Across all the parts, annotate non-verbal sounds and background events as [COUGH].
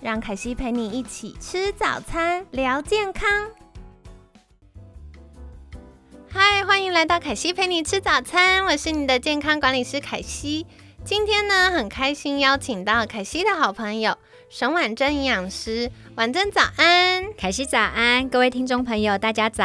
让凯西陪你一起吃早餐，聊健康。嗨，欢迎来到凯西陪你吃早餐，我是你的健康管理师凯西。今天呢，很开心邀请到凯西的好朋友沈婉珍营养师，婉珍早安，凯西早安，各位听众朋友大家早。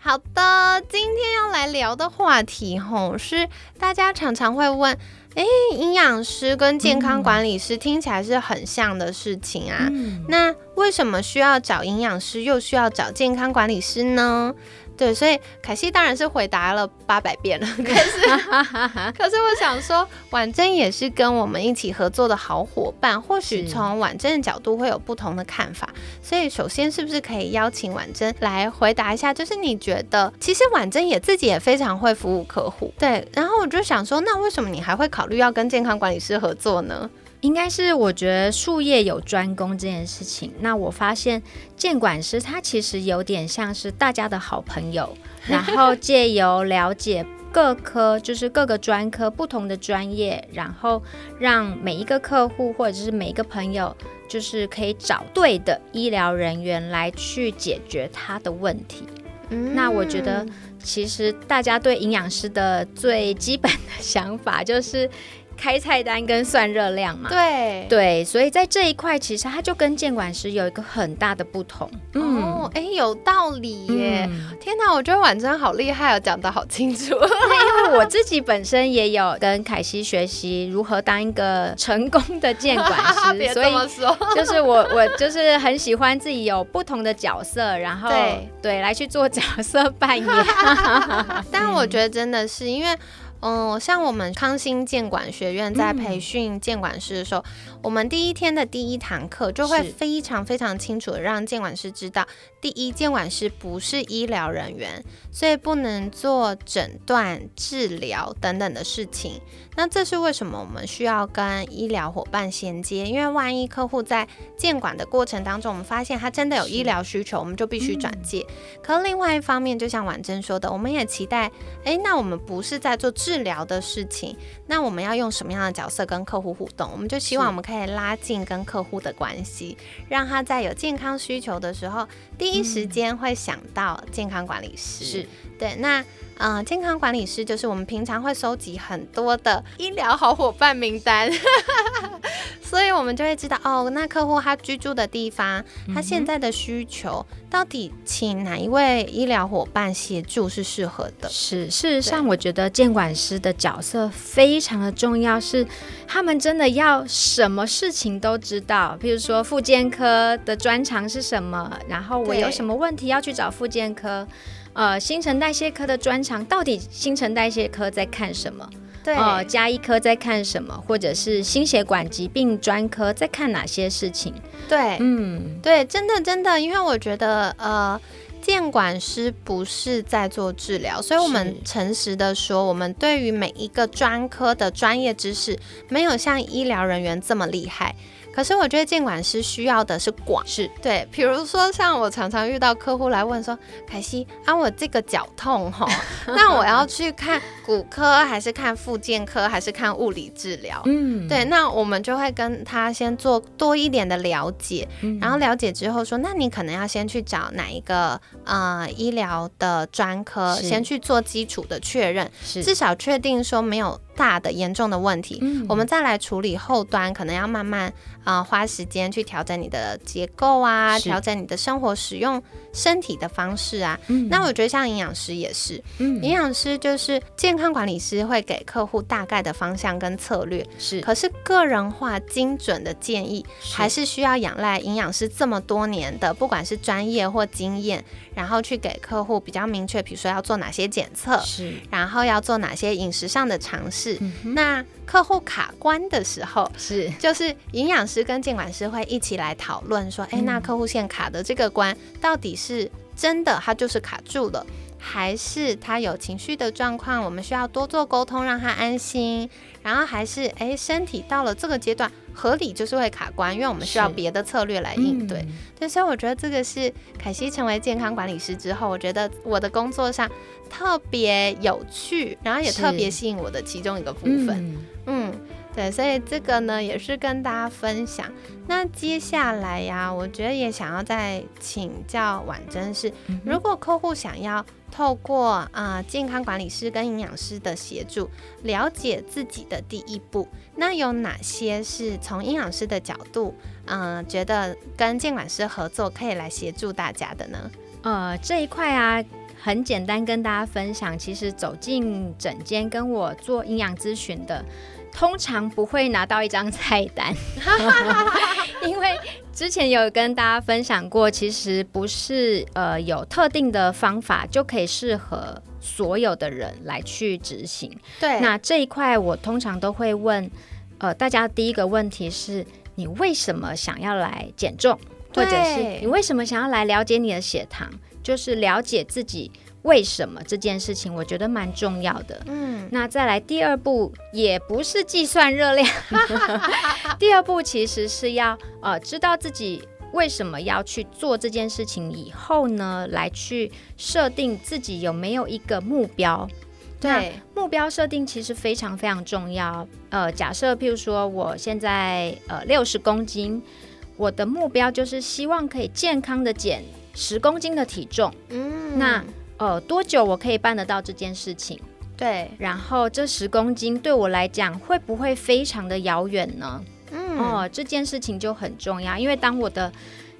好的，今天要来聊的话题吼，是大家常常会问。哎，营养师跟健康管理师听起来是很像的事情啊。那为什么需要找营养师，又需要找健康管理师呢？对，所以凯西当然是回答了八百遍了。[LAUGHS] 可是，[LAUGHS] 可是我想说，婉珍也是跟我们一起合作的好伙伴，或许从婉珍的角度会有不同的看法。所以，首先是不是可以邀请婉珍来回答一下？就是你觉得，其实婉珍也自己也非常会服务客户。对，然后我就想说，那为什么你还会考虑要跟健康管理师合作呢？应该是我觉得术业有专攻这件事情。那我发现监管师他其实有点像是大家的好朋友，[LAUGHS] 然后借由了解各科，就是各个专科不同的专业，然后让每一个客户或者是每一个朋友，就是可以找对的医疗人员来去解决他的问题。嗯那我觉得其实大家对营养师的最基本的想法就是。开菜单跟算热量嘛，对对，所以在这一块其实它就跟监管师有一个很大的不同。哦，哎，有道理耶！天哪，我觉得婉珍好厉害哦，讲的好清楚。[LAUGHS] 因为我自己本身也有跟凯西学习如何当一个成功的监管师，[LAUGHS] 所以就是我我就是很喜欢自己有不同的角色，然后 [LAUGHS] 对来去做角色扮演。但我觉得真的是因为。嗯，像我们康心建管学院在培训建管师的时候，我们第一天的第一堂课就会非常非常清楚的让建管师知道，第一，建管师不是医疗人员，所以不能做诊断、治疗等等的事情。那这是为什么我们需要跟医疗伙伴衔接？因为万一客户在监管的过程当中，我们发现他真的有医疗需求，我们就必须转介。可另外一方面，就像婉珍说的，我们也期待，哎，那我们不是在做治疗的事情，那我们要用什么样的角色跟客户互动？我们就希望我们可以拉近跟客户的关系，让他在有健康需求的时候，第一时间会想到健康管理师。是对，那。嗯，健康管理师就是我们平常会收集很多的医疗好伙伴名单，[LAUGHS] 所以我们就会知道哦，那客户他居住的地方，他现在的需求，到底请哪一位医疗伙伴协助是适合的。是，事实上，我觉得监管师的角色非常的重要，是他们真的要什么事情都知道，比如说妇健科的专长是什么，然后我有什么问题要去找妇健科。呃，新陈代谢科的专长到底新陈代谢科在看什么？对，呃，加医科在看什么？或者是心血管疾病专科在看哪些事情？对，嗯，对，真的真的，因为我觉得，呃，监管师不是在做治疗，所以我们诚实的说，我们对于每一个专科的专业知识，没有像医疗人员这么厉害。可是我觉得监管师需要的是广，是对。比如说像我常常遇到客户来问说，凯西啊，我这个脚痛哈，[LAUGHS] 那我要去看骨科还是看复健科还是看物理治疗？嗯，对。那我们就会跟他先做多一点的了解，然后了解之后说，那你可能要先去找哪一个呃医疗的专科，先去做基础的确认，至少确定说没有。大的严重的问题，我们再来处理后端，可能要慢慢啊花时间去调整你的结构啊，调整你的生活使用身体的方式啊。那我觉得像营养师也是，营养师就是健康管理师会给客户大概的方向跟策略，是。可是个人化精准的建议，还是需要仰赖营养师这么多年的不管是专业或经验，然后去给客户比较明确，比如说要做哪些检测，是，然后要做哪些饮食上的尝试。是，那客户卡关的时候，是。就是营养师跟监管师会一起来讨论说，哎，那客户现卡的这个关到底是真的，他就是卡住了。还是他有情绪的状况，我们需要多做沟通，让他安心。然后还是哎，身体到了这个阶段，合理就是会卡关，因为我们需要别的策略来应对。对，所以我觉得这个是凯西成为健康管理师之后，我觉得我的工作上特别有趣，然后也特别吸引我的其中一个部分。嗯。对，所以这个呢也是跟大家分享。那接下来呀，我觉得也想要再请教婉珍是，如果客户想要透过啊健康管理师跟营养师的协助，了解自己的第一步，那有哪些是从营养师的角度，嗯，觉得跟监管师合作可以来协助大家的呢？呃，这一块啊，很简单跟大家分享，其实走进诊间跟我做营养咨询的。通常不会拿到一张菜单，[LAUGHS] [LAUGHS] 因为之前有跟大家分享过，其实不是呃有特定的方法就可以适合所有的人来去执行。对，那这一块我通常都会问，呃，大家第一个问题是你为什么想要来减重，或者是你为什么想要来了解你的血糖，就是了解自己。为什么这件事情，我觉得蛮重要的。嗯，那再来第二步，也不是计算热量。[LAUGHS] 第二步其实是要呃知道自己为什么要去做这件事情，以后呢来去设定自己有没有一个目标。对，目标设定其实非常非常重要。呃，假设譬如说我现在呃六十公斤，我的目标就是希望可以健康的减十公斤的体重。嗯，那。呃，多久我可以办得到这件事情？对，然后这十公斤对我来讲会不会非常的遥远呢？嗯，哦，这件事情就很重要，因为当我的。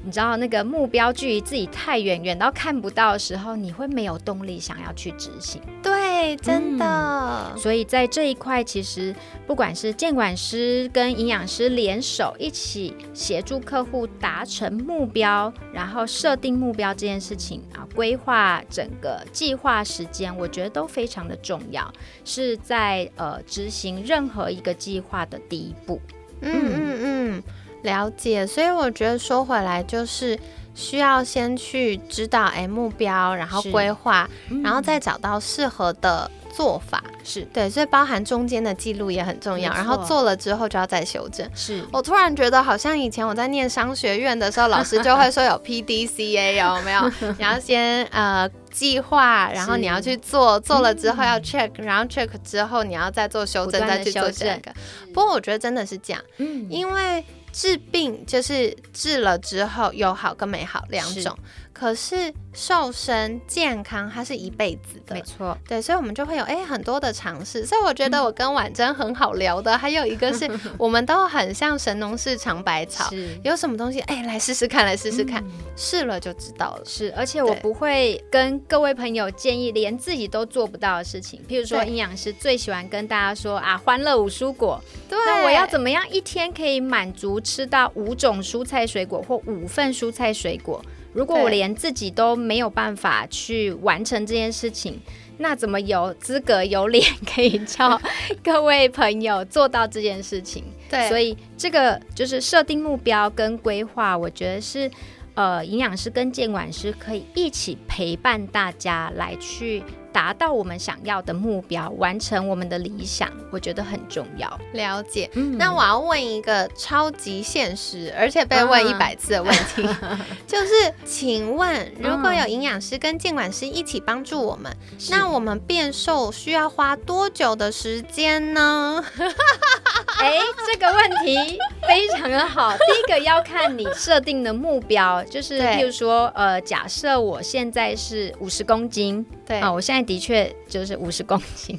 你知道那个目标距离自己太远，远到看不到的时候，你会没有动力想要去执行。对，真的。所以在这一块，其实不管是监管师跟营养师联手一起协助客户达成目标，然后设定目标这件事情啊，规划整个计划时间，我觉得都非常的重要，是在呃执行任何一个计划的第一步。嗯嗯嗯。了解，所以我觉得说回来就是需要先去知道哎目标，然后规划，然后再找到适合的做法。是对，所以包含中间的记录也很重要。然后做了之后就要再修正。是我突然觉得好像以前我在念商学院的时候，老师就会说有 P D C A [LAUGHS] 有没有？你要先呃计划，然后你要去做，做了之后要 check，然后 check 之后你要再做修正，再去做这个。不过我觉得真的是这样，嗯，因为。治病就是治了之后有好跟没好两种，可是瘦身健康它是一辈子的，没错，对，所以我们就会有哎很多的尝试，所以我觉得我跟婉珍很好聊的，还有一个是 [LAUGHS] 我们都很像神农氏尝百草，有什么东西哎来试试看，来试试看，试了就知道了，是，而且我不会跟各位朋友建议连自己都做不到的事情，譬如说营养师最喜欢跟大家说啊，欢乐五蔬果，对，那我要怎么样一天可以满足吃到五种蔬菜水果或五份蔬菜水果？如果我连自己都没有办法去完成这件事情，那怎么有资格有脸可以叫 [LAUGHS] 各位朋友做到这件事情？对，所以这个就是设定目标跟规划，我觉得是呃，营养师跟监管师可以一起陪伴大家来去。达到我们想要的目标，完成我们的理想，我觉得很重要。了解。嗯那我要问一个超级现实，而且被问一百次的问题，[LAUGHS] 就是，请问如果有营养师跟监管师一起帮助我们，那我们变瘦需要花多久的时间呢？[LAUGHS] 哎，这个问题非常的好。第一个要看你设定的目标，就是譬如说，呃，假设我现在是五十公斤，对啊，我现在的确就是五十 [LAUGHS] 公斤。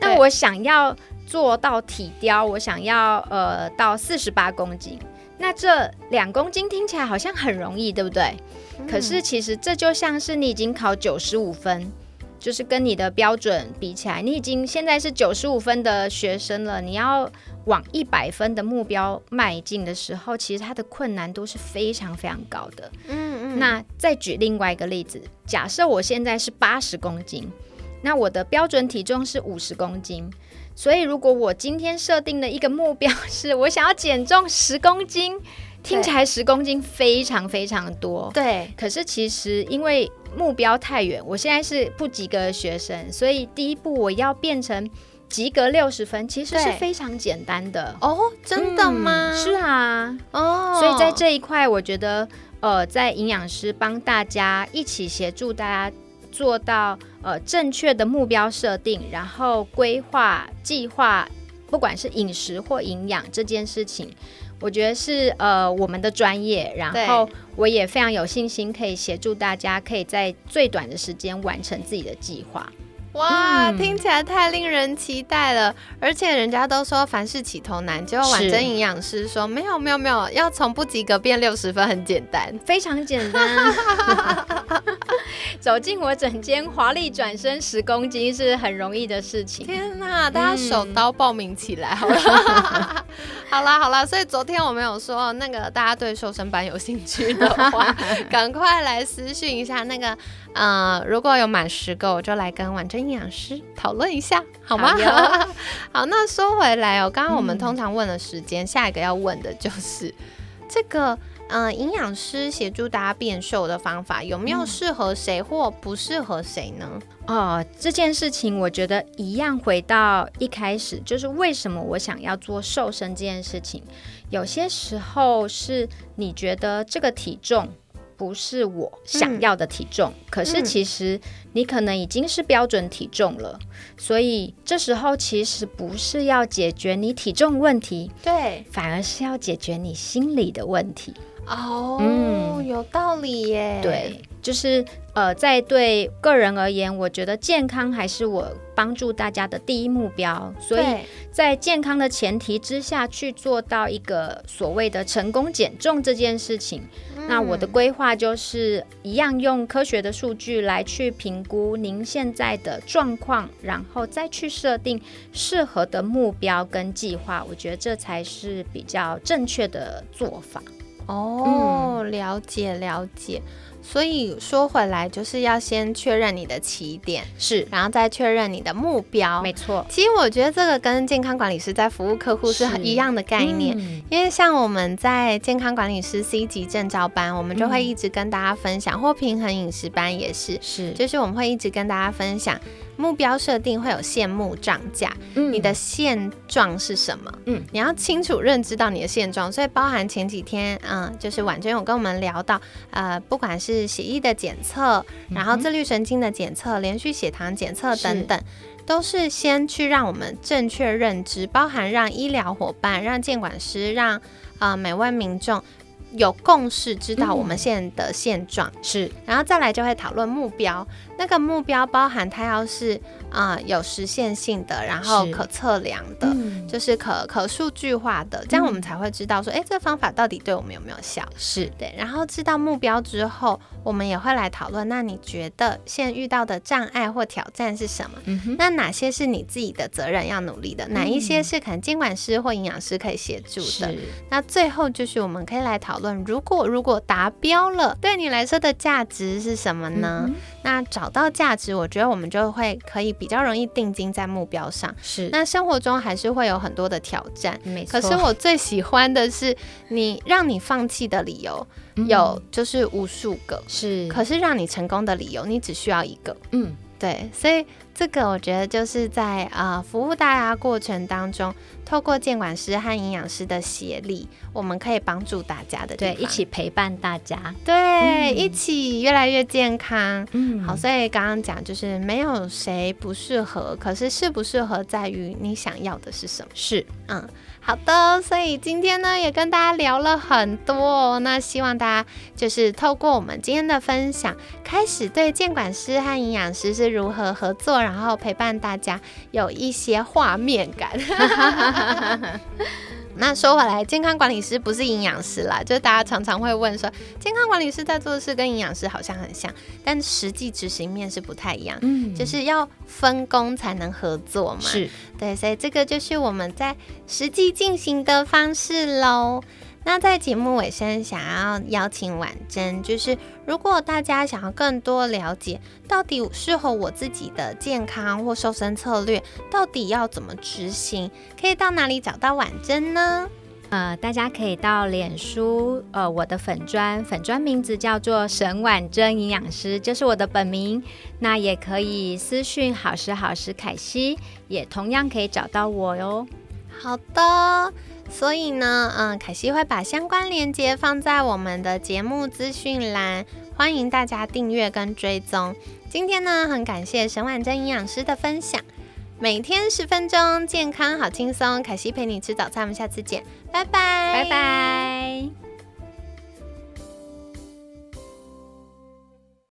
那我想要做到体雕，我想要呃到四十八公斤。那这两公斤听起来好像很容易，对不对？可是其实这就像是你已经考九十五分。就是跟你的标准比起来，你已经现在是九十五分的学生了。你要往一百分的目标迈进的时候，其实它的困难度是非常非常高的。嗯嗯。那再举另外一个例子，假设我现在是八十公斤，那我的标准体重是五十公斤，所以如果我今天设定的一个目标是我想要减重十公斤，听起来十公斤非常非常多，对，可是其实因为目标太远，我现在是不及格的学生，所以第一步我要变成及格六十分，其实是非常简单的。哦，真的吗？嗯是啊，哦，所以在这一块，我觉得呃，在营养师帮大家一起协助大家做到呃正确的目标设定，然后规划计划，不管是饮食或营养这件事情。我觉得是呃我们的专业，然后我也非常有信心可以协助大家，可以在最短的时间完成自己的计划。哇，嗯听起来太令人期待了！而且人家都说凡事起头难，结果婉珍营养师说没有没有没有，要从不及格变六十分很简单。非常简单，[LAUGHS] 走进我整间，华丽转身十公斤是很容易的事情。天哪，大家手嗯刀报名起来好了！[LAUGHS] [LAUGHS] 好啦好啦，所以昨天我们有说，那个大家对瘦身班有兴趣的话，赶快来私讯一下那个呃，如果有满十个，我就来跟婉珍营养师讨论一下，好吗？好 [LAUGHS] 好，那说回来哦，刚刚我们嗯通常问了时间，下一个要问的就是 [LAUGHS] 这个。呃，营养师协助大家变瘦的方法有没有适合谁或不适合谁呢？哦，这件事情我觉得一样，回到一开始，就是为什么我想要做瘦身这件事情。有些时候是你觉得这个体重不是我想要的体重，可是嗯其实你可能已经是标准体重了，所以这时候其实不是要解决你体重问题，对，反而是要解决你心理的问题。哦，嗯有道理耶。对，就是呃，在对个人而言，我觉得健康还是我帮助大家的第一目标，所以在健康的前提之下去做到一个所谓的成功减重这件事情。那我的嗯规划就是一样用科学的数据来去评估您现在的状况，然后再去设定适合的目标跟计划。我觉得这才是比较正确的做法。哦，了解了解。所以说回来，就是要先确认你的起点，是，然后再确认你的目标。没错，其实我觉得这个跟健康管理师在服务客户是很一样的概念。嗯。因为像我们在健康管理师 C 级证照班，我们就会嗯。一直跟大家分享，或平衡饮食班也是，是，就是我们会一直跟大家分享目标设定会有现目涨价，嗯你的现状是什么？嗯你要清楚认知到你的现状，所以包含前几天，嗯，就是婉娟有跟我们聊到，呃，不管是血液的检测，然后自律神经的检测、连续血糖检测等等。都是先去让我们正确认知，包含让医疗伙伴、让监管师、让呃每位民众有共识，知道嗯我们现在的现状。是然后再来就会讨论目标，那个目标包含它要是啊、呃有实现性的，然后可测量的，嗯就是可可数据化的，这样我们才会知道说，哎、这方法到底对我们有没有效？是对，然后知道目标之后，我们也会来讨论，那你觉得现在遇到的障碍或挑战是什么？那哪些是你自己的责任要努力的？哪一些是可能监管师或营养师可以协助的？是那最后就是我们可以来讨论，如果如果达标了，对你来说的价值是什么呢？嗯那找到价值，我觉得我们就会可以比较容易定睛在目标上。是那生活中还是会有很多的挑战，没错。可是我最喜欢的是你让你放弃的理由嗯有就是无数个，是可是让你成功的理由你只需要一个。嗯对，所以这个我觉得就是在呃服务大家过程当中，透过监管师和营养师的协力，我们可以帮助大家的对一起陪伴大家。对、嗯一起越来越健康。嗯好，所以刚刚讲就是没有谁不适合，可是适不适合在于你想要的是什么。是嗯，好的，所以今天呢也跟大家聊了很多哦、那希望大家就是透过我们今天的分享，开始对监管师和营养师是如何合作，然后陪伴大家有一些画面感。[LAUGHS] 那说回来，健康管理师不是营养师啦，就是大家常常会问说，健康管理师在做的事跟营养师好像很像，但实际执行面是不太一样，嗯就是要分工才能合作嘛。是对，所以这个就是我们在实际进行的方式喽。那在节目尾声，想要邀请婉珍，就是如果大家想要更多了解，到底适合我自己的健康或瘦身策略，到底要怎么执行，可以到哪里找到婉珍呢？呃，大家可以到脸书，呃，我的粉砖，粉砖名字叫做沈婉珍营养师，就是我的本名。那也可以私讯好时好时凯西，也同样可以找到我哟。好的，所以呢，嗯，凯西会把相关链接放在我们的节目资讯栏，欢迎大家订阅跟追踪。今天呢，很感谢沈婉珍营养师的分享。每天十分钟，健康好轻松。凯西陪你吃早餐，我们下次见，拜拜，拜拜。